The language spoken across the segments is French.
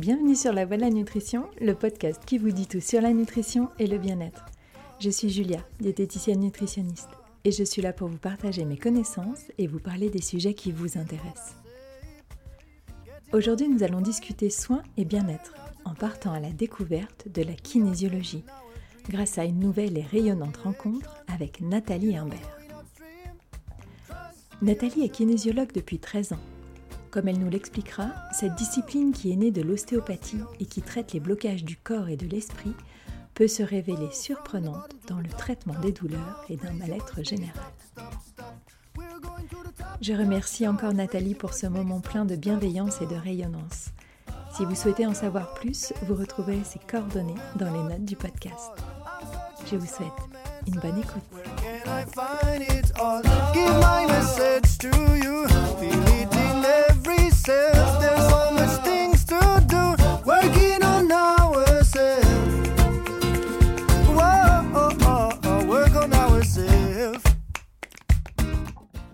Bienvenue sur La Voie de la Nutrition, le podcast qui vous dit tout sur la nutrition et le bien-être. Je suis Julia, diététicienne nutritionniste, et je suis là pour vous partager mes connaissances et vous parler des sujets qui vous intéressent. Aujourd'hui, nous allons discuter soins et bien-être en partant à la découverte de la kinésiologie grâce à une nouvelle et rayonnante rencontre avec Nathalie Imbert. Nathalie est kinésiologue depuis 13 ans comme elle nous l'expliquera, cette discipline qui est née de l'ostéopathie et qui traite les blocages du corps et de l'esprit peut se révéler surprenante dans le traitement des douleurs et d'un mal-être général. Je remercie encore Nathalie pour ce moment plein de bienveillance et de rayonnance. Si vous souhaitez en savoir plus, vous retrouverez ses coordonnées dans les notes du podcast. Je vous souhaite une bonne écoute.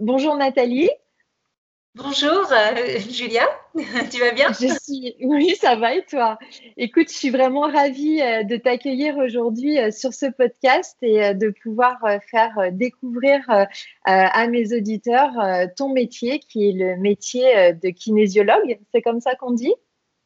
Bonjour Nathalie. Bonjour euh, Julia, tu vas bien je suis... Oui, ça va et toi? Écoute, je suis vraiment ravie euh, de t'accueillir aujourd'hui euh, sur ce podcast et de pouvoir faire découvrir à mes auditeurs ton métier qui est le métier de kinésiologue. C'est comme ça qu'on dit?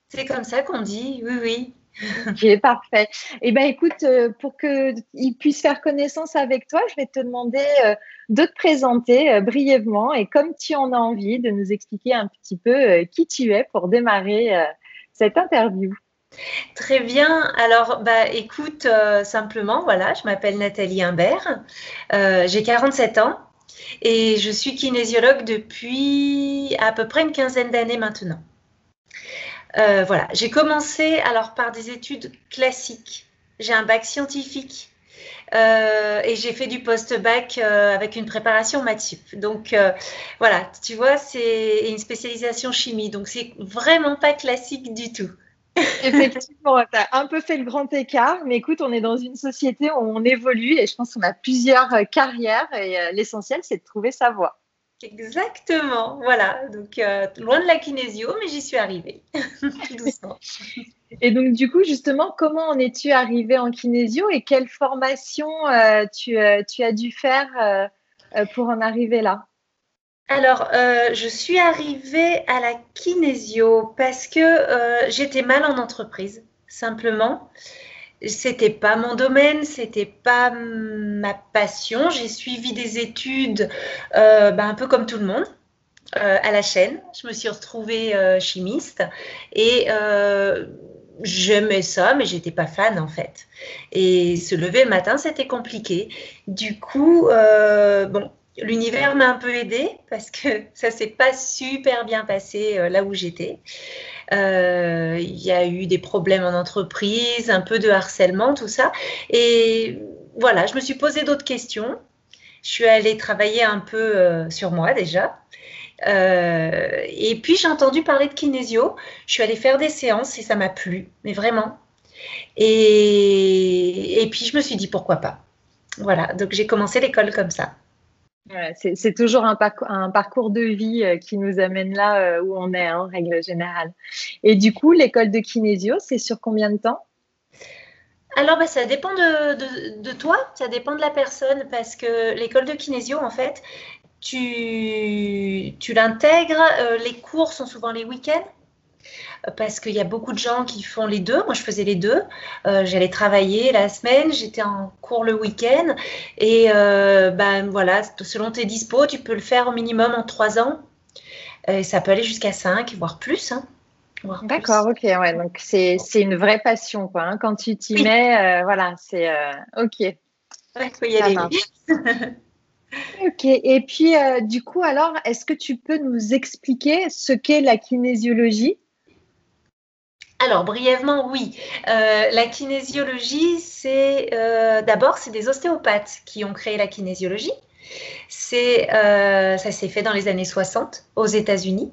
C'est comme ça qu'on dit, oui, oui. Ok, parfait. Eh bien, écoute, euh, pour qu'ils puissent faire connaissance avec toi, je vais te demander euh, de te présenter euh, brièvement et comme tu en as envie, de nous expliquer un petit peu qui tu es pour démarrer cette interview. Très bien. Alors, bah, écoute, simplement, voilà, je m'appelle Nathalie Imbert, j'ai 47 ans et je suis kinésiologue depuis à peu près une quinzaine d'années maintenant. Euh, voilà, j'ai commencé alors par des études classiques. J'ai un bac scientifique euh, et j'ai fait du post-bac euh, avec une préparation maths Donc voilà, tu vois, c'est une spécialisation chimie. Donc c'est vraiment pas classique du tout. Effectivement, tu un peu fait le grand écart, mais écoute, on est dans une société où on évolue et je pense qu'on a plusieurs carrières et l'essentiel, c'est de trouver sa voie. Exactement, voilà. Donc, euh, loin de la kinésio, mais j'y suis arrivée, doucement. Et donc, du coup, justement, comment en es-tu arrivée en kinésio et quelle formation euh, tu, euh, tu, as dû faire pour en arriver là? Alors, je suis arrivée à la kinésio parce que j'étais mal en entreprise, simplement c'était pas mon domaine, c'était pas ma passion. J'ai suivi des études euh, ben, un peu comme tout le monde. Euh, à la chaîne, je me suis retrouvée euh, chimiste et j'aimais ça, mais j'étais pas fan en fait. Et se lever le matin, c'était compliqué. Du coup, bon, l'univers m'a un peu aidée parce que ça s'est pas super bien passé là où j'étais. Euh, il y a eu des problèmes en entreprise, un peu de harcèlement, tout ça. Et voilà, je me suis posé d'autres questions. Je suis allée travailler un peu euh, sur moi déjà. Euh, et puis j'ai entendu parler de kinésio. Je suis allée faire des séances et ça m'a plu, mais vraiment. Et puis je me suis dit pourquoi pas. Voilà, donc j'ai commencé l'école comme ça c'est toujours un, parcours de vie euh, qui nous amène là euh, où on est hein, en règle générale. Et du coup, l'école de kinésio, c'est sur combien de temps? Alors, bah, ça dépend de, toi, ça dépend de la personne, parce que l'école de kinésio, en fait, tu, l'intègres, euh, les cours sont souvent les week-ends, parce qu'il y a beaucoup de gens qui font les deux. Moi, je faisais les deux. Euh, j'allais travailler la semaine, j'étais en cours le week-end. Et euh, ben voilà, selon tes dispos, tu peux le faire au minimum en trois ans. Et ça peut aller jusqu'à cinq, voire plus. Hein. D'accord, ok, ouais, donc c'est une vraie passion, quoi. Hein. Quand tu t'y mets, euh, voilà, c'est ok. Il faut y aller. ok, et puis du coup, alors, est-ce que tu peux nous expliquer ce qu'est la kinésiologie? Alors brièvement, oui. Euh, la kinésiologie, c'est euh, d'abord c'est des ostéopathes qui ont créé la kinésiologie. C'est euh, ça s'est fait dans les années 60 aux États-Unis.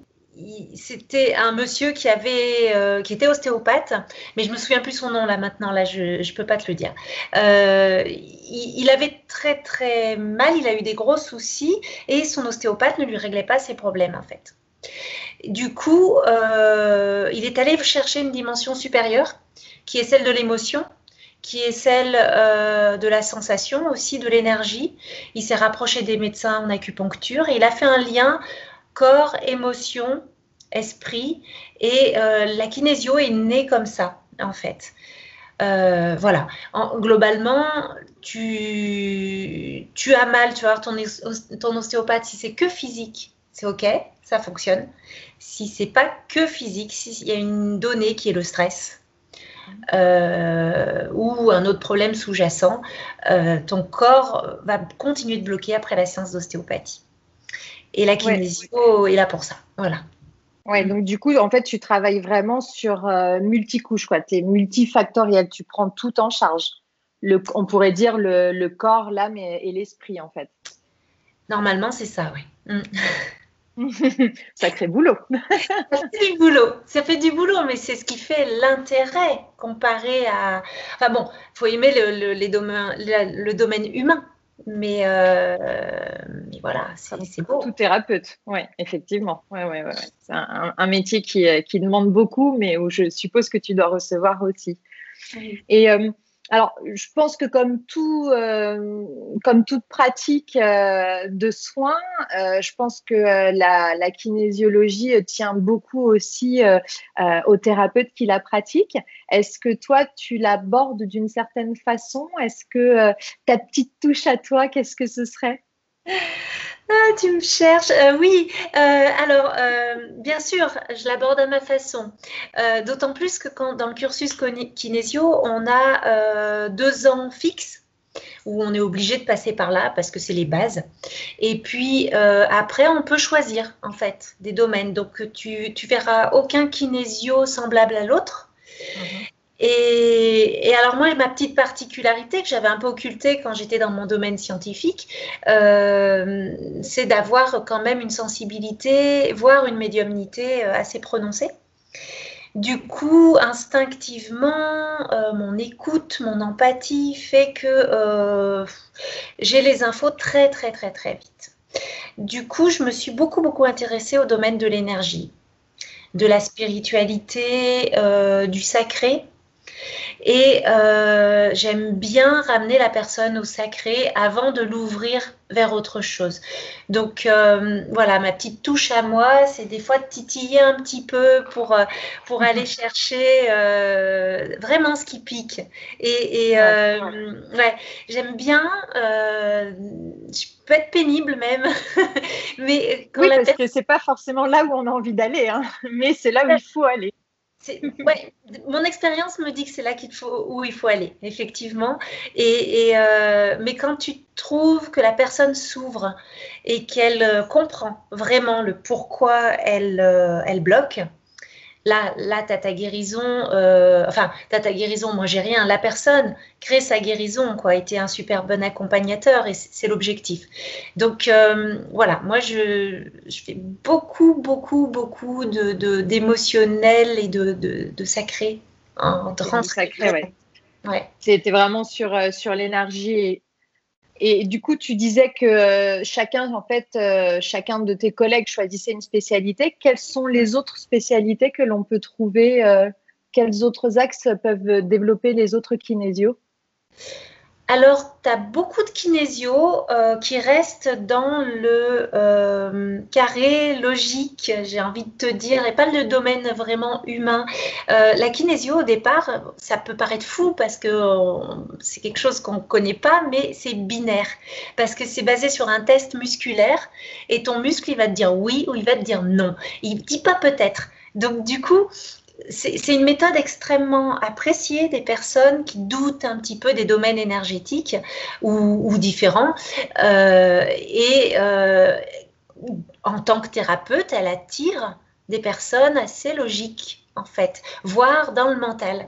C'était un monsieur qui avait qui était ostéopathe, mais je me souviens plus son nom là maintenant. Là, je ne peux pas te le dire. Il, il, avait très très mal. Il a eu des gros soucis et son ostéopathe ne lui réglait pas ses problèmes en fait. Du coup, il est allé chercher une dimension supérieure, qui est celle de l'émotion, qui est celle de la sensation, aussi de l'énergie. Il s'est rapproché des médecins en acupuncture et il a fait un lien corps, émotion, esprit. Et la kinésio est née comme ça, en fait. Euh, voilà. globalement, tu, tu as mal, tu vas voir ton, ton ostéopathe, si c'est que physique, c'est OK, ça fonctionne. Si c'est pas que physique, s'il y a une donnée qui est le stress, euh, ou un autre problème sous-jacent, euh, ton corps va continuer de bloquer après la séance d'ostéopathie. Et la kinésio est là pour ça. Voilà. Ouais, donc du coup, en fait, tu travailles vraiment sur euh, multicouches, quoi. Tu es multifactoriel, tu prends tout en charge. Le, on pourrait dire le, corps, l'âme et, l'esprit, en fait. Normalement, c'est ça, oui. Mm. Sacré boulot. ça fait du boulot. Ça fait du boulot, mais c'est ce qui fait l'intérêt comparé à. Enfin bon, il faut aimer le, les domaines, le domaine humain. Mais, euh, voilà, c'est beau. Tout thérapeute, oui, effectivement. Ouais, ouais, ouais, C'est un, métier qui, euh, qui, demande beaucoup, mais où je suppose que tu dois recevoir aussi. Et euh, alors, je pense que comme tout, euh, comme toute pratique euh, de soins, euh, je pense que la, kinésiologie tient beaucoup aussi aux thérapeutes qui la pratiquent. Est-ce que toi, tu l'abordes d'une certaine façon? Est-ce que ta petite touche à toi, qu'est-ce que ce serait? Ah, tu me cherches. Euh, oui, euh, alors, euh, bien sûr, je l'aborde à ma façon. D'autant plus que dans le cursus kinésio, on a deux ans fixes où on est obligé de passer par là parce que c'est les bases. Et puis après, on peut choisir en fait des domaines. Donc tu, tu verras aucun kinésio semblable à l'autre. Mhm. Et, alors moi, ma petite particularité que j'avais un peu occultée quand j'étais dans mon domaine scientifique, euh, c'est d'avoir quand même une sensibilité, voire une médiumnité euh, assez prononcée. Du coup, instinctivement, euh, mon écoute, mon empathie fait que j'ai les infos très très très très vite. Du coup, je me suis beaucoup beaucoup intéressée au domaine de l'énergie, de la spiritualité, du sacré, et euh, j'aime bien ramener la personne au sacré avant de l'ouvrir vers autre chose. Donc euh, voilà, ma petite touche à moi, c'est des fois de titiller un petit peu pour, euh, pour aller chercher vraiment ce qui pique. Et, ouais, j'aime bien, je peux être pénible même, mais quand oui, parce que c'est pas forcément là où on a envie d'aller, hein, mais c'est là où il faut aller ouais, mon expérience me dit que c'est là qu'il faut, où il faut aller, effectivement. Et, euh, mais quand tu trouves que la personne s'ouvre et qu'elle euh, comprend vraiment le pourquoi elle, euh, elle bloque, Là, là as ta guérison, euh, enfin, tu as ta guérison, moi j'ai rien. La personne crée sa guérison, quoi, été un super bon accompagnateur et c'est l'objectif. Donc euh, voilà, moi je, fais beaucoup, beaucoup, beaucoup d'émotionnel de, et de, de, de sacré. En sacré, ouais. ouais. C'était vraiment sur, euh, sur l'énergie et du coup, tu disais que euh, chacun, en fait, euh, chacun de tes collègues choisissait une spécialité. Quelles sont les autres spécialités que l'on peut trouver euh, Quels autres axes peuvent développer les autres kinésios alors, tu as beaucoup de kinésio euh, qui restent dans le euh, carré logique, j'ai envie de te dire, et pas le domaine vraiment humain. Euh, la kinésio, au départ, ça peut paraître fou parce que c'est quelque chose qu'on ne connaît pas, mais c'est binaire. Parce que c'est basé sur un test musculaire et ton muscle, il va te dire oui ou il va te dire non. Il ne dit pas peut-être. Donc, du coup, c'est une méthode extrêmement appréciée des personnes qui doutent un petit peu des domaines énergétiques ou, différents. Euh, et euh, en tant que thérapeute, elle attire des personnes assez logiques, en fait, voire dans le mental.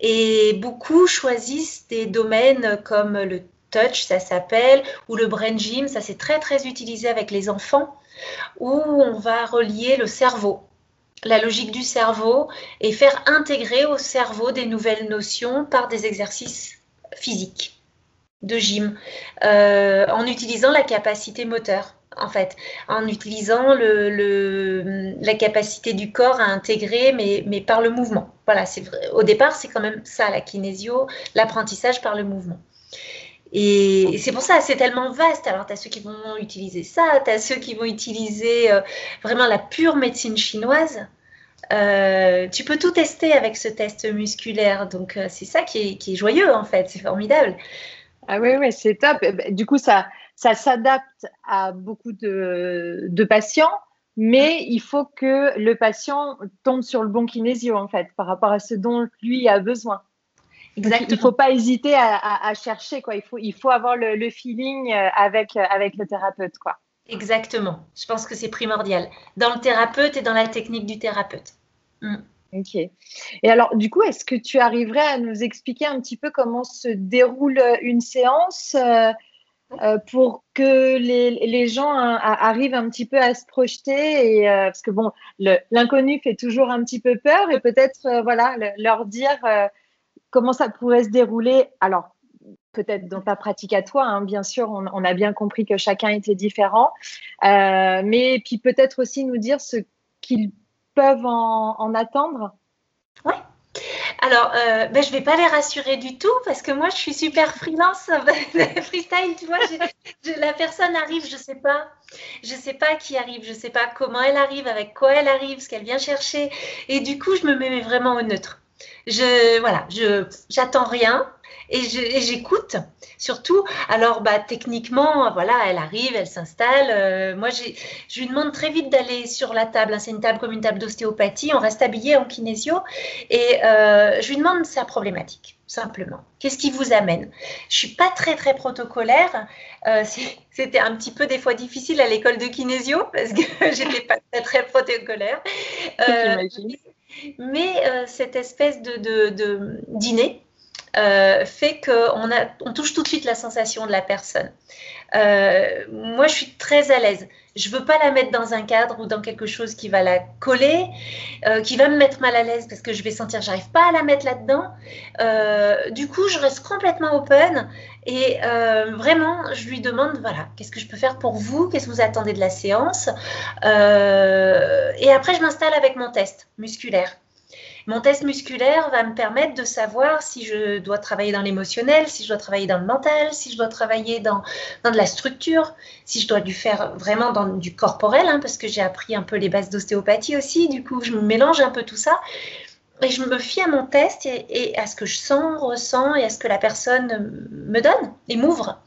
Et beaucoup choisissent des domaines comme le touch, ça s'appelle, ou le brain gym, ça c'est très très utilisé avec les enfants, où on va relier le cerveau la logique du cerveau et faire intégrer au cerveau des nouvelles notions par des exercices physiques de gym euh, en utilisant la capacité moteur en fait, en utilisant la capacité du corps à intégrer, mais, mais par le mouvement. Voilà, c'est au départ, c'est quand même ça, la kinésio, l'apprentissage par le mouvement. Et c'est pour ça, c'est tellement vaste. Alors, tu as ceux qui vont utiliser ça, tu as ceux qui vont utiliser euh, vraiment la pure médecine chinoise. Euh, tu peux tout tester avec ce test musculaire. Donc, euh, c'est ça qui est, qui est, joyeux, en fait. C'est formidable. Ah oui, oui, c'est top. Ben, du coup, ça, ça s'adapte à beaucoup de, de, patients, mais il faut que le patient tombe sur le bon kinésio, en fait, par rapport à ce dont lui a besoin. Exactement. il ne faut pas hésiter à, à, chercher, quoi. Il faut, il faut avoir le, le, feeling euh, avec, euh, avec le thérapeute, quoi. Exactement. Je pense que c'est primordial dans le thérapeute et dans la technique du thérapeute. Mm. Ok. Et alors, du coup, est-ce que tu arriverais à nous expliquer un petit peu comment se déroule une séance euh, euh, pour que les, les gens hein, arrivent un petit peu à se projeter et euh, parce que bon, l'inconnu fait toujours un petit peu peur et peut-être euh, voilà leur dire comment ça pourrait se dérouler? Alors peut-être dans ta pratique à toi, hein, bien sûr, on, a bien compris que chacun était différent, mais puis peut-être aussi nous dire ce qu'ils peuvent en, en attendre. Ouais. Alors, euh, ben, je ne vais pas les rassurer du tout parce que moi, je suis super freelance, freestyle, tu vois. la personne arrive, je ne sais pas. Je ne sais pas qui arrive, je ne sais pas comment elle arrive, avec quoi elle arrive, ce qu'elle vient chercher. Et du coup, je me mets vraiment au neutre. Je, voilà, je, j'attends rien et j'écoute surtout. Alors, bah, techniquement, voilà, elle arrive, elle s'installe. Euh, moi, je lui demande très vite d'aller sur la table. Hein. c'est une table comme une table d'ostéopathie. On reste habillé en kinésio et euh, je lui demande sa problématique simplement. Qu'est-ce qui vous amène? Je suis pas très très protocolaire. Euh, c'était un petit peu des fois difficile à l'école de kinésio parce que j'étais pas très très protocolaire. Mais cette espèce de, de, dîner euh, fait qu'on on touche tout de suite la sensation de la personne. Euh, moi, je suis très à l'aise. Je veux pas la mettre dans un cadre ou dans quelque chose qui va la coller, euh, qui va me mettre mal à l'aise parce que je vais sentir j'arrive pas à la mettre là-dedans. du coup, je reste complètement open et vraiment, je lui demande voilà, qu'est-ce que je peux faire pour vous? Qu'est-ce que vous attendez de la séance? Et après, je m'installe avec mon test musculaire. Mon test musculaire va me permettre de savoir si je dois travailler dans l'émotionnel, si je dois travailler dans le mental, si je dois travailler dans, de la structure, si je dois du faire vraiment dans du corporel, hein, parce que j'ai appris un peu les bases d'ostéopathie aussi. Du coup, je mélange un peu tout ça. Et je me fie à mon test et, à ce que je sens, ressens et à ce que la personne me donne et m'ouvre.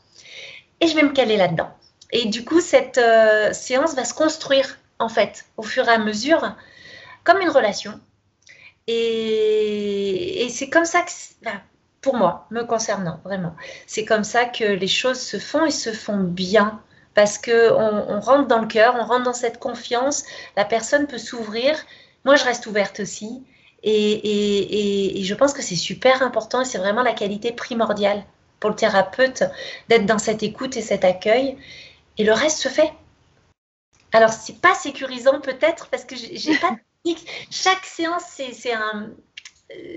Et je vais me caler là-dedans. Et du coup, cette euh, séance va se construire, en fait, au fur et à mesure, comme une relation et, c'est comme ça que, pour moi, me concernant vraiment, c'est comme ça que les choses se font et se font bien. Parce qu'on on rentre dans le cœur, on rentre dans cette confiance, la personne peut s'ouvrir. Moi, je reste ouverte aussi. Et, je pense que c'est super important et c'est vraiment la qualité primordiale pour le thérapeute d'être dans cette écoute et cet accueil. Et le reste se fait. Alors, c'est pas sécurisant peut-être parce que j'ai pas chaque séance, c'est un,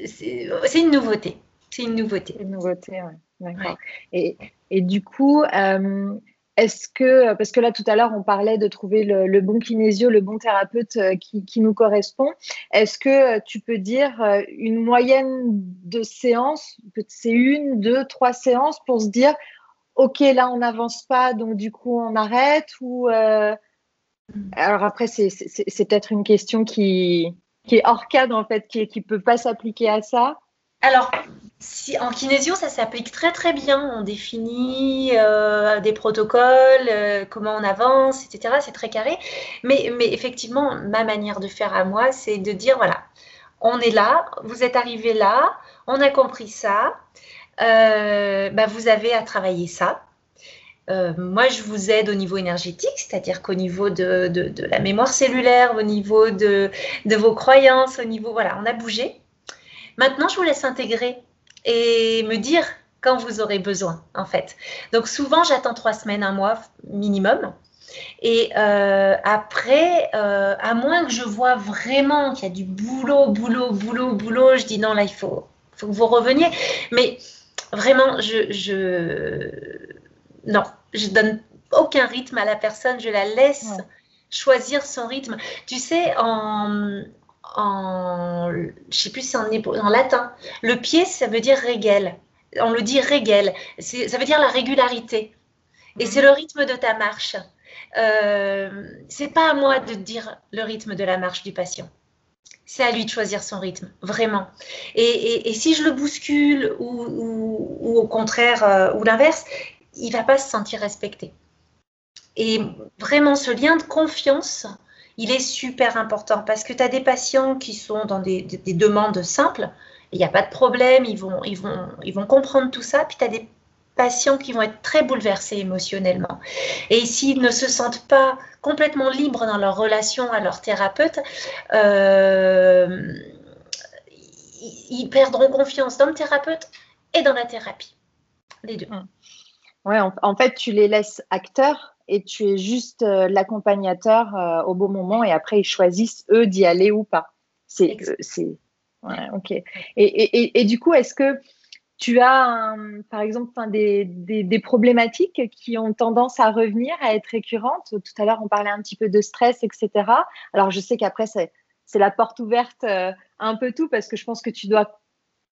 c'est une nouveauté. C'est une nouveauté. Une nouveauté, oui. D'accord. Et, et, du coup, euh, est-ce que, parce que là tout à l'heure on parlait de trouver le, bon kinésio, le bon thérapeute euh, qui, qui nous correspond, est-ce que tu peux dire euh, une moyenne de séances, c'est une, deux, trois séances pour se dire, ok là on n'avance pas, donc du coup on arrête ou alors après, c'est peut-être une question qui, qui, est hors cadre, en fait, qui ne peut pas s'appliquer à ça. Alors, si, en kinésio, ça s'applique très très bien. On définit euh, des protocoles, euh, comment on avance, etc. C'est très carré. Mais, mais effectivement, ma manière de faire à moi, c'est de dire, voilà, on est là, vous êtes arrivé là, on a compris ça, euh, bah, vous avez à travailler ça. Euh, moi, je vous aide au niveau énergétique, c'est-à-dire qu'au niveau de, la mémoire cellulaire, au niveau de, vos croyances, au niveau, voilà, on a bougé. Maintenant, je vous laisse intégrer et me dire quand vous aurez besoin, en fait. Donc, souvent, j'attends trois semaines, un mois minimum. Et euh, après, euh, à moins que je vois vraiment qu'il y a du boulot, boulot, boulot, boulot, je dis non, là, il faut, faut que vous reveniez. Mais vraiment, je non, je donne aucun rythme à la personne, je la laisse choisir son rythme. Tu sais, en, en je sais plus si en, latin, le pied, ça veut dire régel. On le dit régel, ça veut dire la régularité. Et mhm. c'est le rythme de ta marche. Euh, c'est pas à moi de dire le rythme de la marche du patient. C'est à lui de choisir son rythme, vraiment. Et, si je le bouscule ou, au contraire, euh, ou l'inverse, il va pas se sentir respecté. Et vraiment, ce lien de confiance, il est super important parce que tu as des patients qui sont dans des, demandes simples, il n'y a pas de problème, ils vont, ils, vont, ils vont comprendre tout ça, puis tu as des patients qui vont être très bouleversés émotionnellement. Et s'ils ne se sentent pas complètement libres dans leur relation à leur thérapeute, euh, ils perdront confiance dans le thérapeute et dans la thérapie. Les deux. Ouais, en fait, tu les laisses acteurs et tu es juste euh, l'accompagnateur euh, au bon moment et après ils choisissent eux d'y aller ou pas. C'est, euh, c'est, ouais, ok. Et, et, et, du coup, est-ce que tu as, par exemple, des, des, des, problématiques qui ont tendance à revenir, à être récurrentes? Tout à l'heure, on parlait un petit peu de stress, etc. Alors, je sais qu'après, c'est, c'est la porte ouverte un peu tout parce que je pense que tu dois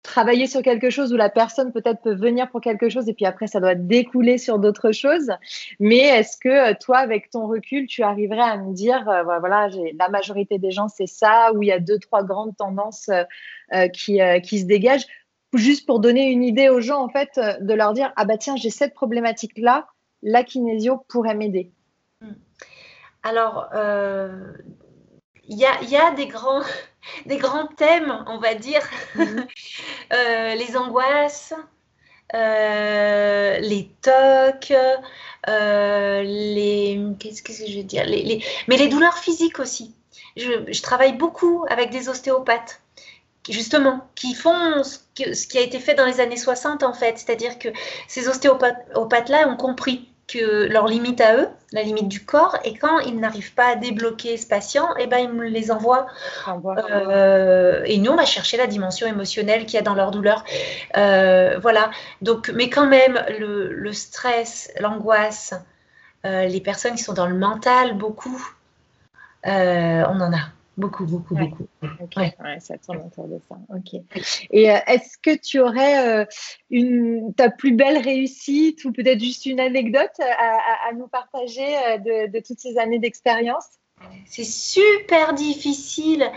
travailler sur quelque chose où la personne peut-être peut venir pour quelque chose et puis après ça doit découler sur d'autres choses. Mais est-ce que euh, toi, avec ton recul, tu arriverais à me dire, euh, voilà, la majorité des gens c'est ça, où il y a deux, trois grandes tendances euh, qui, qui se dégagent, juste pour donner une idée aux gens en fait, de leur dire, ah bah tiens, j'ai cette problématique là, la kinésio pourrait m'aider. Alors, il y a, y a des grands des grands thèmes, on va dire, mhm. euh, les angoisses, euh, les tocs, euh, les qu'est-ce que je veux dire, les, mais les douleurs physiques aussi. Je, travaille beaucoup avec des ostéopathes justement, qui font ce, ce, qui a été fait dans les années 60 en fait, c'est-à-dire que ces ostéopathes-là ont compris leur limite à eux, la limite du corps, et quand ils n'arrivent pas à débloquer ce patient, et eh ben, ils me les envoient. Euh, et nous, on va chercher la dimension émotionnelle qu'il y a dans leur douleur. Euh, voilà. Donc, mais quand même, le, stress, l'angoisse, euh, les personnes qui sont dans le mental, beaucoup, on en a. Beaucoup, beaucoup, beaucoup. Ouais. ça tourne autour de ça. Ok. Et euh, est-ce que tu aurais euh, une, ta plus belle réussite ou peut-être juste une anecdote à, nous partager euh, de, toutes ces années d'expérience? C'est super difficile.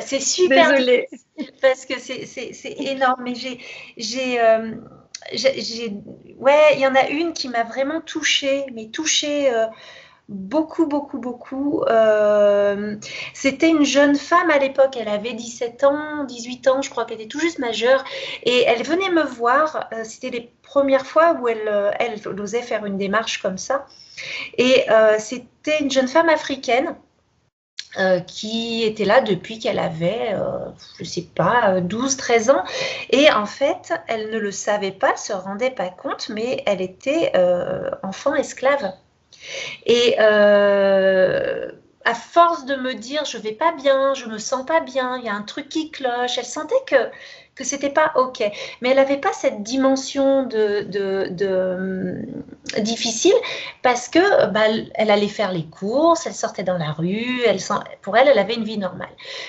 c'est super Désolée. difficile parce que c'est énorme. Mais j'ai, j'ai, ouais, il y en a une qui m'a vraiment touchée, mais touchée beaucoup, beaucoup, beaucoup. Euh, c'était une jeune femme à l'époque, elle avait 17 ans, 18 ans, je crois qu'elle était tout juste majeure, et elle venait me voir, euh, c'était les premières fois où elle, euh, elle osait faire une démarche comme ça, et c'était une jeune femme africaine. qui était là depuis qu'elle avait, je ne sais pas, 12-13 ans. Et en fait, elle ne le savait pas, se rendait pas compte, mais elle était enfant esclave. Et euh, à force de me dire je vais pas bien, je me sens pas bien, il y a un truc qui cloche, elle sentait que que c'était pas ok. Mais elle n'avait pas cette dimension de, de, hum, difficile parce que bah, elle allait faire les courses, elle sortait dans la rue, elle, pour elle, elle avait une vie normale.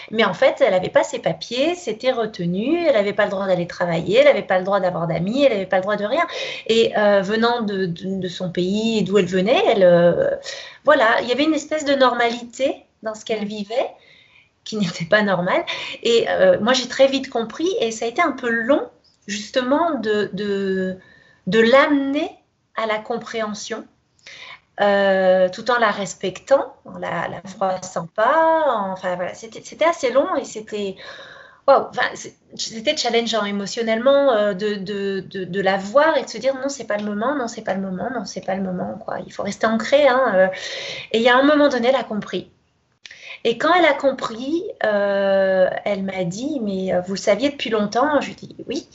Mais en fait, elle n'avait pas ses papiers, c'était retenu, elle n'avait pas le droit d'aller travailler, elle n'avait pas le droit d'avoir d'amis, elle n'avait pas le droit de rien. Et euh, venant de, de, son pays d'où elle venait, elle, euh, voilà, il y avait une espèce de normalité dans ce qu'elle vivait qui n'était pas normal. Et euh, moi, j'ai très vite compris, et ça a été un peu long, justement, de, de, l'amener à la compréhension. Euh, tout en la respectant, en la, la froissant pas. Enfin voilà, c'était assez long et c'était wow, c'était challengeant émotionnellement euh, de, de, de, la voir et de se dire non, c'est pas le moment, non, c'est pas le moment, non, c'est pas le moment. Quoi. Il faut rester ancré. Hein, et il y a un moment donné, elle a compris. Et quand elle a compris, euh, elle m'a dit, mais euh, vous le saviez depuis longtemps? Je lui ai dit oui.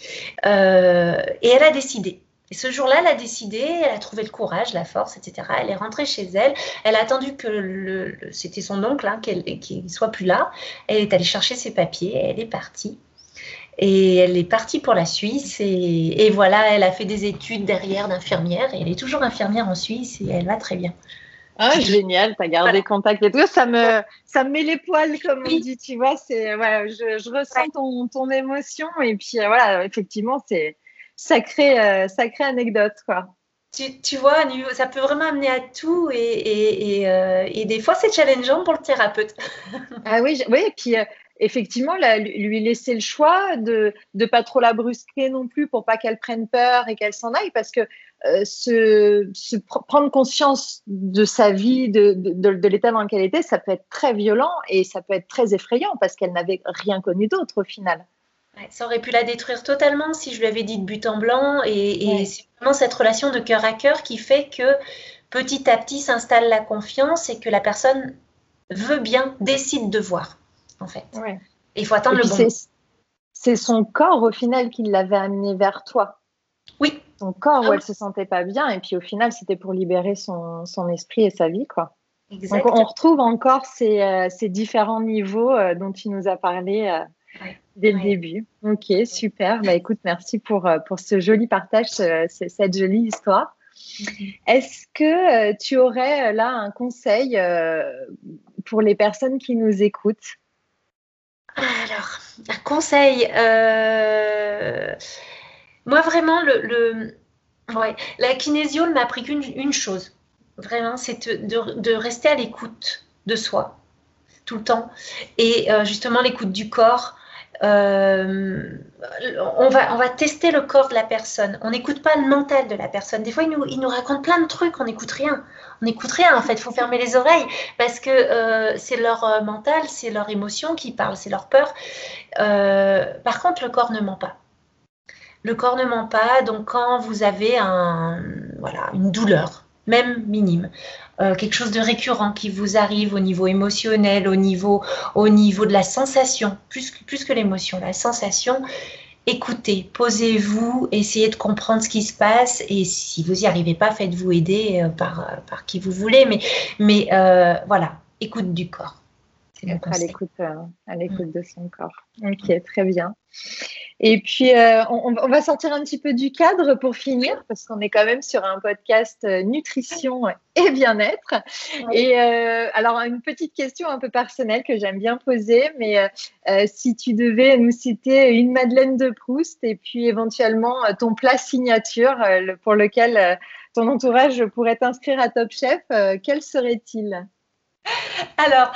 Euh, et elle a décidé. Et ce jour-là, elle a décidé, elle a trouvé le courage, la force, etc. Elle est rentrée chez elle. Elle a attendu que c'était son oncle, hein, qu'il soit plus là. Elle est allée chercher ses papiers. Elle est partie. Et elle est partie pour la Suisse. Et, voilà, elle a fait des études derrière d'infirmière. Et elle est toujours infirmière en Suisse et elle va très bien. Ah, génial, tu as gardé contact et tout. Ça me, ça me met les poils, comme on dit, tu vois. C'est, ouais, je, ressens ton, ton, émotion. Et puis, euh, voilà, effectivement, c'est sacré, euh, sacré anecdote, quoi. Tu, tu, vois, ça peut vraiment amener à tout et, et, et, euh, et des fois, c'est challengeant pour le thérapeute. ah oui, oui, et puis effectivement, lui laisser le choix de ne pas trop la brusquer non plus pour pas qu'elle prenne peur et qu'elle s'en aille parce que euh, se, prendre conscience de sa vie, de, de, l'état dans lequel elle était, ça peut être très violent et ça peut être très effrayant parce qu'elle n'avait rien connu d'autre au final. ça aurait pu la détruire totalement si je lui avais dit de but en blanc et, c'est vraiment cette relation de cœur à cœur qui fait que petit à petit s'installe la confiance et que la personne veut bien, décide de voir en fait. il faut attendre le bon. C'est son corps au final qui l'avait amené vers toi. Oui. Son corps ah où elle se sentait pas bien et puis au final c'était pour libérer son, son, esprit et sa vie quoi. Donc on retrouve encore ces, euh, ces différents niveaux euh, dont tu nous as parlé euh, dès le début. Ok, super. Bah écoute, merci pour, pour ce joli partage, cette jolie histoire. Mm-hmm. Est-ce que tu aurais là un conseil pour les personnes qui nous écoutent? Alors, un conseil. Euh, moi, vraiment, la kinésio ne m'a appris qu'une chose. Vraiment, c'est de, rester à l'écoute de soi tout le temps. Et euh, justement, l'écoute du corps. Euh, on, va, tester le corps de la personne. On n'écoute pas le mental de la personne. Des fois, il nous, il nous raconte plein de trucs, on n'écoute rien. On n'écoute rien, en fait. Il faut fermer les oreilles parce que euh, c'est leur euh, mental, c'est leur émotion qui parle, c'est leur peur. par contre, le corps ne ment pas. Le corps ne ment pas. Donc, quand vous avez un, voilà, une douleur, même minime, euh, quelque chose de récurrent qui vous arrive au niveau émotionnel, au niveau, au niveau de la sensation, plus, que l'émotion, la sensation, écoutez, posez-vous, essayez de comprendre ce qui se passe et si vous n'y arrivez pas, faites-vous aider euh, par, par qui vous voulez, mais, mais euh, voilà, écoute du corps. Être à l'écoute, à l'écoute mm. de son corps. Ok, très bien. Et puis, euh, on, va sortir un petit peu du cadre pour finir, parce qu'on est quand même sur un podcast euh, nutrition et bien-être. Et euh, alors, une petite question un peu personnelle que j'aime bien poser, mais si tu devais nous citer une Madeleine de Proust et puis éventuellement ton plat signature pour lequel ton entourage pourrait t'inscrire à Top Chef, quel serait-il? Alors,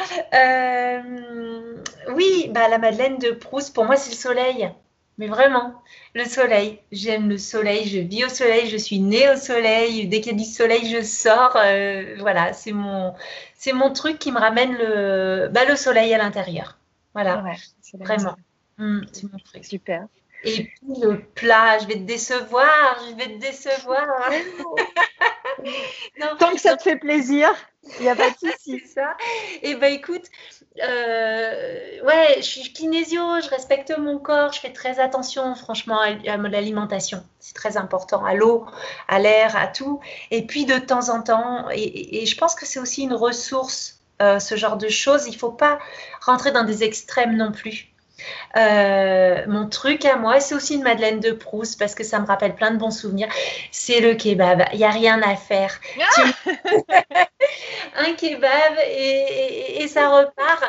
oui, bah, la Madeleine de Proust, pour moi, c'est le soleil. Mais vraiment, le soleil. J'aime le soleil, je vis au soleil, je suis née au soleil. Dès qu'il y a du soleil, je sors. Euh, voilà, c'est mon, c'est mon truc qui me ramène le, bah, le soleil à l'intérieur. Voilà, vraiment. Mmh, c'est mon truc. Super. Et puis le plat, je vais te décevoir, je vais te décevoir. Tant que ça te fait plaisir, il n'y a pas de souci. ça. Et eh ben écoute, euh, ouais, je suis kinésio, je respecte mon corps, je fais très attention, franchement, à, l'alimentation. C'est très important, à l'eau, à l'air, à tout. Et puis de temps en temps, et, je pense que c'est aussi une ressource, euh, ce genre de choses. Il ne faut pas rentrer dans des extrêmes non plus. Euh, mon truc à moi, c'est aussi une Madeleine de Proust parce que ça me rappelle plein de bons souvenirs. C'est le kebab. Il n'y a rien à faire. un kebab et, ça repart.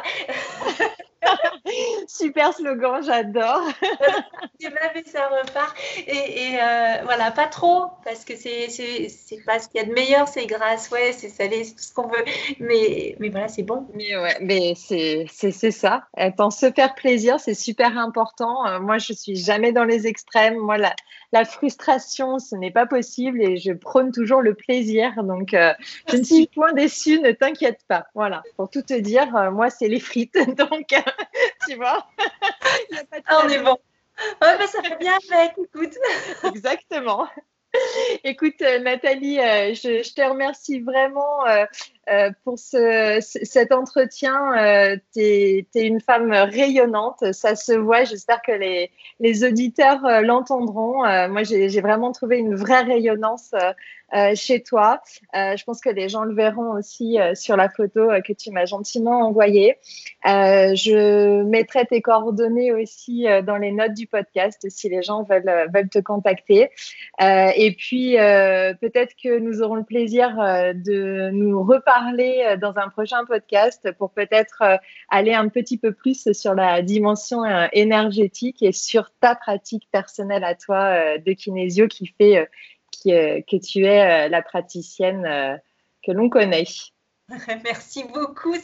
Super slogan, j'adore. kebab et ça repart. Et, euh, voilà, pas trop, parce que c'est pas ce qu'il y a de meilleur, c'est grâce, ouais, c'est salé, c'est tout ce qu'on veut. Mais, mais voilà, c'est bon. Mais ouais, mais c'est ça. Être se faire plaisir, c'est super important. Euh, moi, je suis jamais dans les extrêmes. Moi, la, la frustration, ce n'est pas possible et je prône toujours le plaisir. Donc, euh, je ne suis point déçue, ne t'inquiète pas. Voilà, pour tout te dire, euh, moi, c'est les frites. Donc, euh, tu vois, ah, on est bon. Ouais, mais ça fait bien avec, écoute. Exactement. Écoute, Nathalie, je, je, te remercie vraiment pour ce, cet entretien. tu es, une femme rayonnante, ça se voit. J'espère que les, auditeurs l'entendront. moi, j'ai vraiment trouvé une vraie rayonnance euh, chez toi. Euh, je pense que les gens le verront aussi euh, sur la photo que tu m'as gentiment envoyée. je mettrai tes coordonnées aussi dans les notes du podcast si les gens veulent, veulent te contacter. et puis, peut-être que nous aurons le plaisir de nous reparler dans un prochain podcast pour peut-être aller un petit peu plus sur la dimension énergétique et sur ta pratique personnelle à toi de kinésio qui fait que tu es euh, la praticienne euh, que l'on connaît. Merci beaucoup.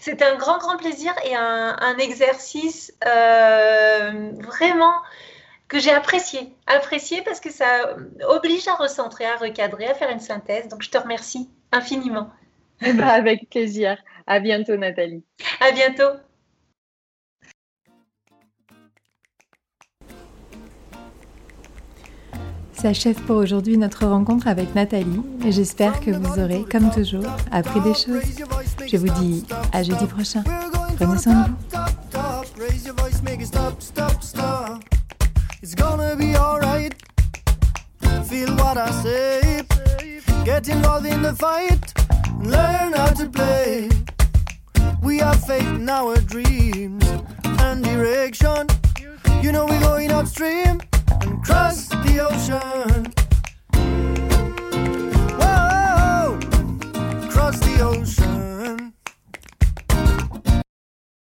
C'est un grand, grand plaisir et un, exercice euh, vraiment que j'ai apprécié. Apprécié parce que ça oblige à recentrer, à recadrer, à faire une synthèse. Donc, je te remercie infiniment. Eh ben, avec plaisir. À bientôt, Nathalie. À bientôt. S'achève pour aujourd'hui notre rencontre avec Nathalie et j'espère que vous aurez, comme toujours, appris des choses. Je vous dis à jeudi prochain. Prenez soin de vous. learn how to play. We have faith in our dreams and direction. You know we're going upstream and cross the ocean.